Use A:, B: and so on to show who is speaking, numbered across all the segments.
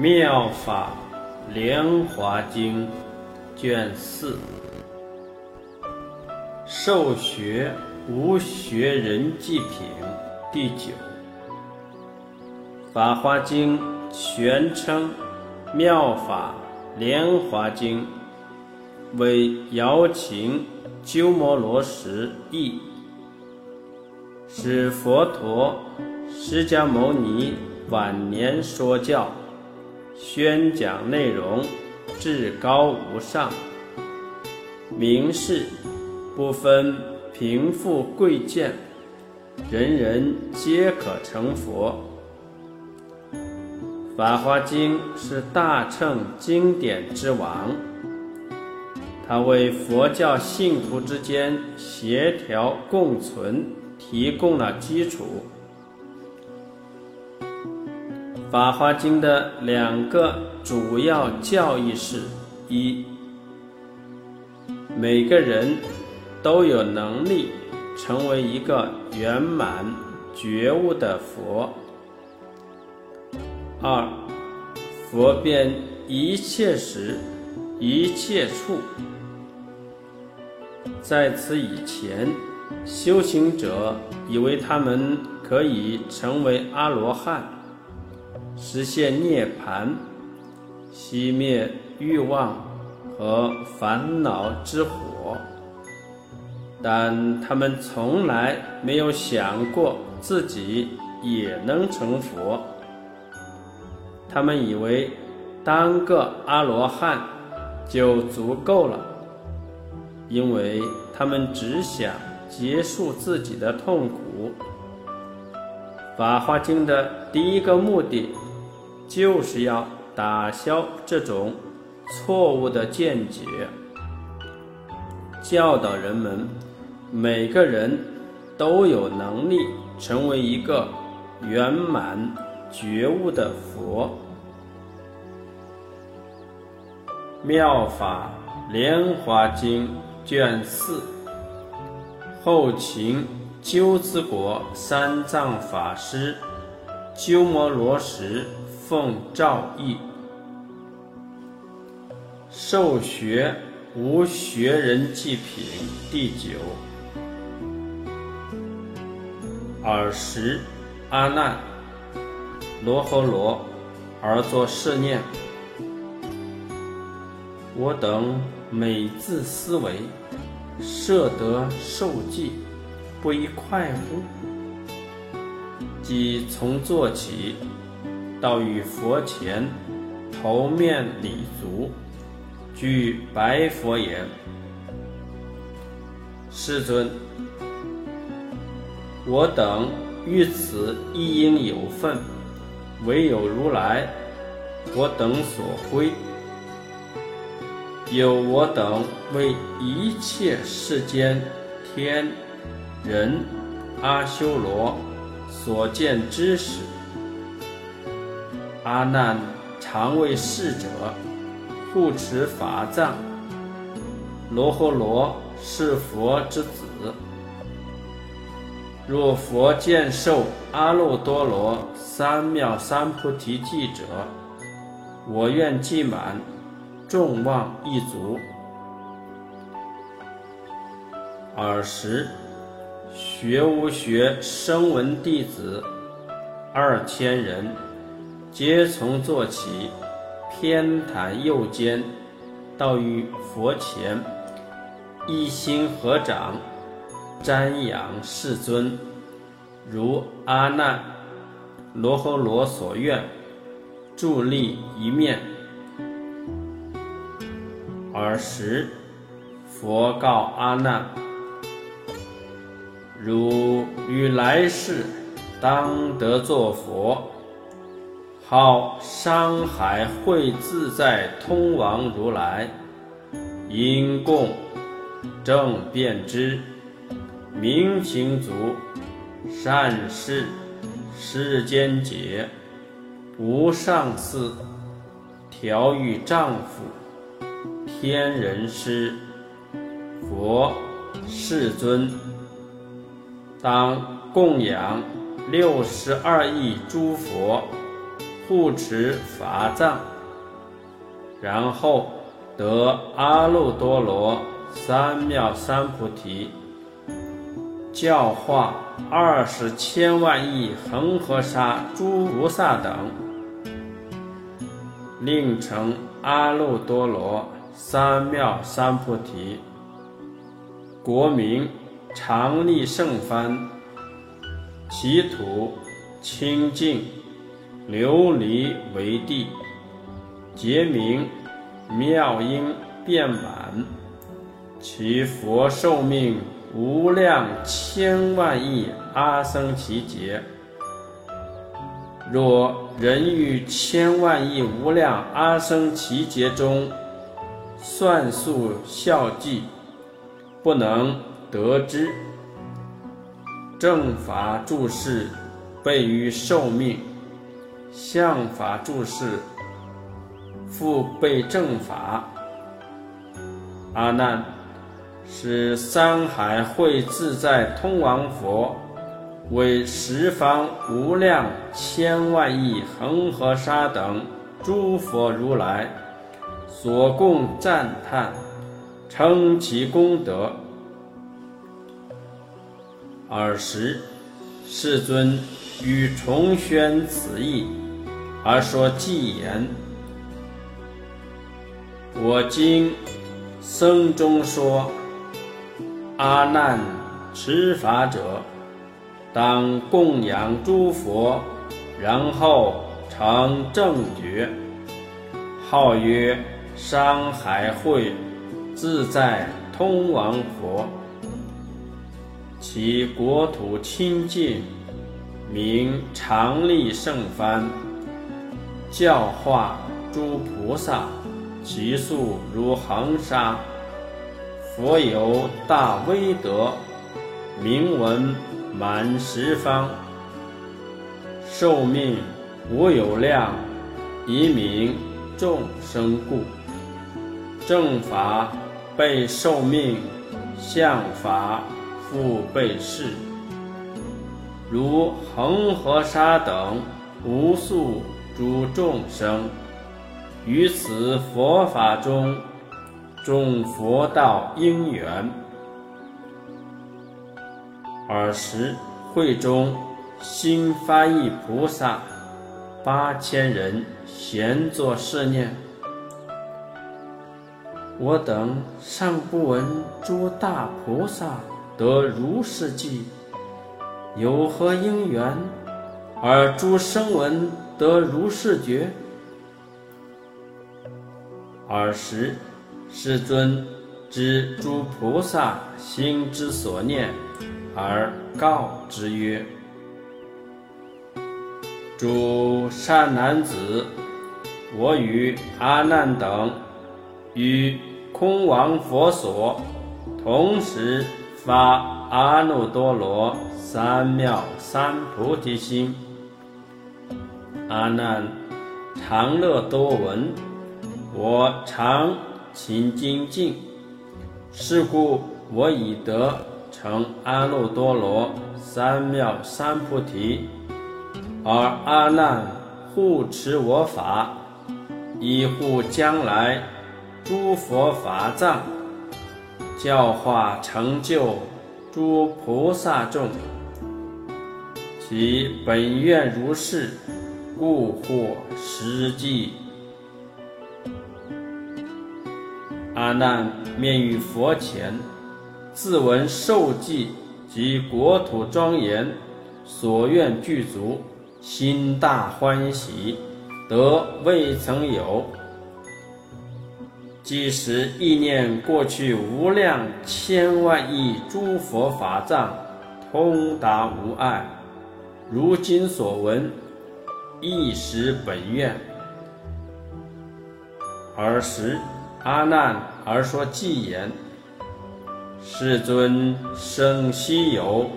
A: 妙法莲华经卷四，受学无学人记品第九。法华经全称妙法莲华经，为瑶琴鸠摩罗什译，是佛陀释迦牟尼晚年说教。宣讲内容至高无上，名士不分贫富贵贱，人人皆可成佛。《法华经》是大乘经典之王，它为佛教信徒之间协调共存提供了基础。《法华经》的两个主要教义是：一，每个人都有能力成为一个圆满觉悟的佛；二，佛遍一切时、一切处。在此以前，修行者以为他们可以成为阿罗汉。实现涅槃，熄灭欲望和烦恼之火，但他们从来没有想过自己也能成佛。他们以为当个阿罗汉就足够了，因为他们只想结束自己的痛苦。《法华经》的第一个目的。就是要打消这种错误的见解，教导人们，每个人都有能力成为一个圆满觉悟的佛。《妙法莲华经》卷四，后秦鸠兹国三藏法师鸠摩罗什。奉诏译，受学无学人祭品第九。尔时，阿难、罗侯罗而作是念：我等每自思维，设得受记，不亦快乎？即从坐起。到与佛前头面礼足，具白佛言：“世尊，我等于此亦应有份，唯有如来，我等所归。有我等为一切世间天人阿修罗所见之时。”阿难常为逝者护持法藏。罗诃罗是佛之子。若佛见受阿耨多罗三藐三菩提记者，我愿记满，众望一足。尔时，学无学声闻弟子二千人。皆从坐起，偏袒右肩，到于佛前，一心合掌，瞻仰世尊，如阿难、罗诃罗所愿，伫立一面。尔时，佛告阿难：汝于来世当得作佛。号山海会自在通王如来，因供正遍知，明行足，善事世间解，无上司，调御丈夫，天人师，佛世尊，当供养六十二亿诸佛。护持法藏，然后得阿耨多罗三藐三菩提，教化二十千万亿恒河沙诸菩萨等，令成阿耨多罗三藐三菩提。国名常利圣藩，其土清净。琉璃为地，结名妙音遍满，其佛寿命无量千万亿阿僧祇劫。若人于千万亿无量阿僧祇劫中算数孝计，不能得之。正法注释备于寿命。相法注释，复备正法。阿难，是三海会自在通王佛，为十方无量千万亿恒河沙等诸佛如来所供赞叹，称其功德。尔时，世尊。与重宣此意，而说偈言：“我今僧中说，阿难持法者，当供养诸佛，然后成正觉，号曰山海会自在通王佛，其国土清净。”名常利圣幡，教化诸菩萨，其数如恒沙。佛有大威德，名闻满十方。寿命无有量，以名众生故。正法被寿命，相法复被世。如恒河沙等无数诸众生，于此佛法中种佛道因缘。尔时会中新发一菩萨八千人闲坐试念：我等尚不闻诸大菩萨得如是记。有何因缘，而诸声闻得如是觉？尔时，世尊知诸菩萨心之所念，而告之曰：“诸善男子，我与阿难等与空王佛所同时发阿耨多罗。”三藐三菩提心，阿难常乐多闻，我常勤精进，是故我已得成阿耨多罗三藐三菩提，而阿难护持我法，以护将来诸佛法藏，教化成就诸菩萨众。其本愿如是，故获实际。阿难面于佛前，自闻受记及国土庄严，所愿具足，心大欢喜，得未曾有。即时意念过去无量千万亿诸佛法藏，通达无碍。如今所闻，亦实本愿。尔时，阿难而说偈言：“世尊生希有，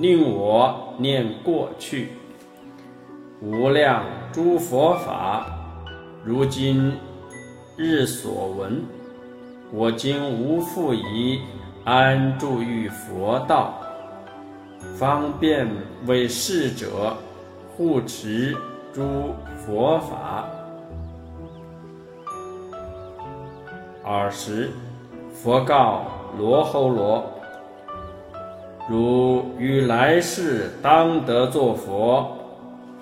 A: 令我念过去无量诸佛法。如今日所闻，我今无复疑，安住于佛道。”方便为逝者护持诸佛法。尔时，佛告罗侯罗：“汝于来世当得作佛，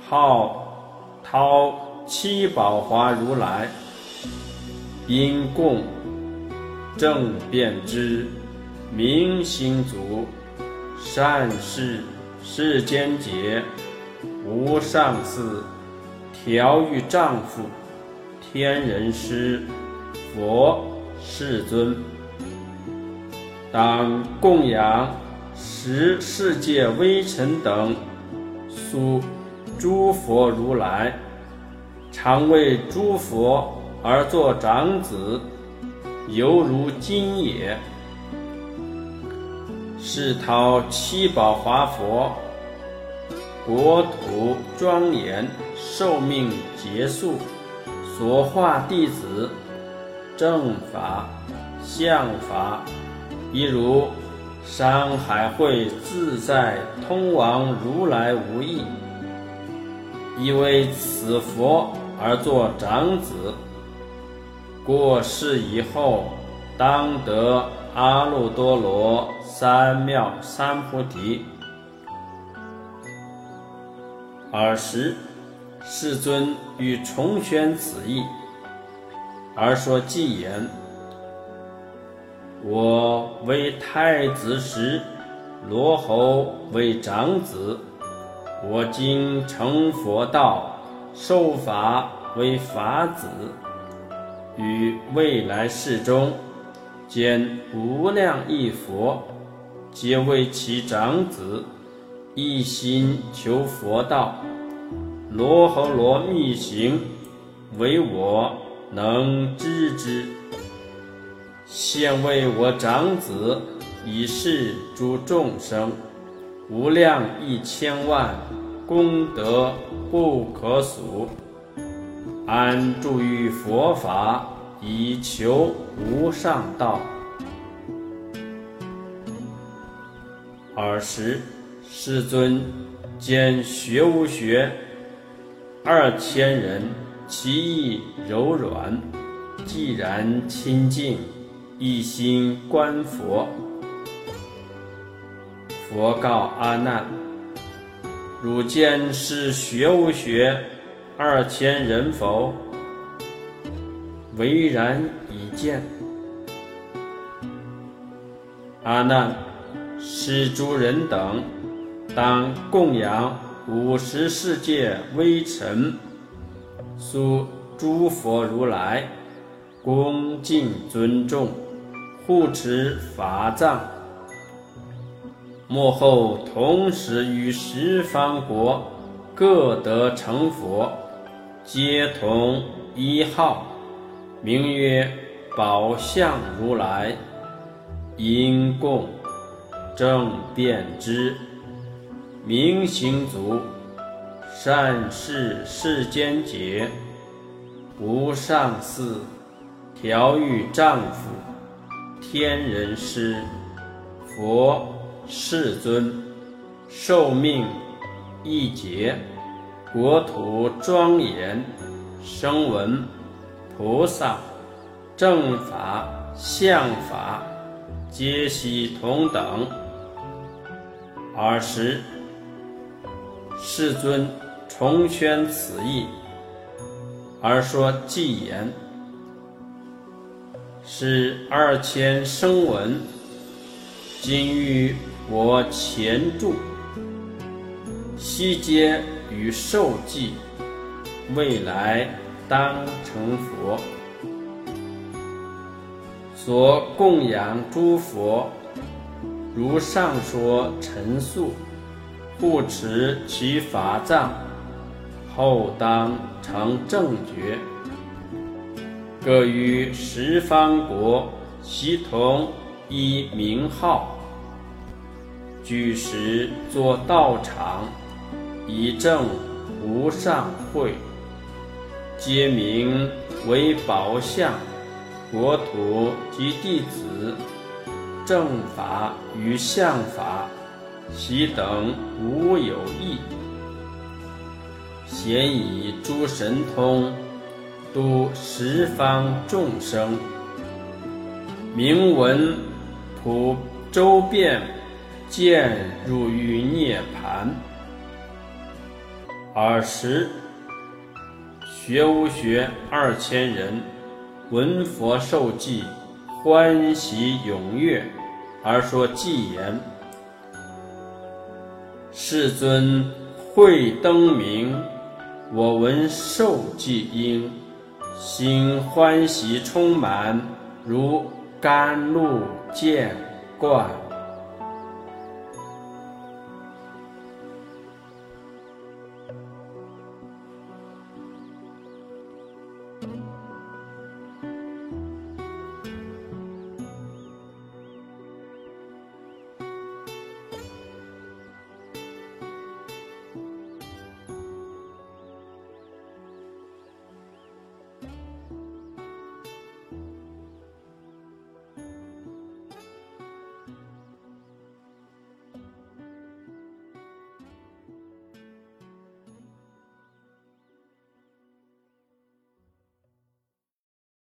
A: 号涛七宝华如来，因供正变之明心足，善事世间解，无上士，调御丈夫，天人师，佛世尊，当供养十世界微尘等属诸佛如来，常为诸佛而作长子，犹如今也。是陶七宝华佛，国土庄严，寿命结束，所化弟子，正法、相法，一如山海会自在通往如来无异，以为此佛而作长子，过世以后，当得。阿耨多罗三藐三菩提。尔时，世尊欲重宣此意，而说偈言：“我为太子时，罗侯为长子；我今成佛道，受法为法子，于未来世中。”见无量亿佛，皆为其长子，一心求佛道。罗侯罗密行，唯我能知之。现为我长子，以示诸众生，无量亿千万功德不可数，安住于佛法。以求无上道。尔时，世尊见学无学二千人，其意柔软，既然清净，一心观佛。佛告阿难：汝见是学无学二千人否？唯然已见，阿难，是诸人等当供养五十世界微尘，属诸佛如来，恭敬尊重，护持法藏。幕后同时与十方国各得成佛，皆同一号。名曰宝相如来，因供正遍知，明行足，善事世间解，无上士，调御丈夫，天人师，佛世尊，受命一劫，国土庄严，声闻。菩萨、正法、相法，皆悉同等。尔时，世尊重宣此意，而说偈言：“是二千声闻，今于我前住，悉皆与受记，未来。”当成佛，所供养诸佛，如上说陈述，不持其法藏，后当成正觉。各于十方国，悉同一名号，具时作道场，以正无上会。皆名为宝相，国土及弟子，正法与相法，其等无有异。咸以诸神通，度十方众生。明闻普周遍，见入于涅盘。尔时，学无学二千人闻佛受记，欢喜踊跃，而说偈言：“世尊慧灯明，我闻受记音，心欢喜充满，如。”甘露见灌。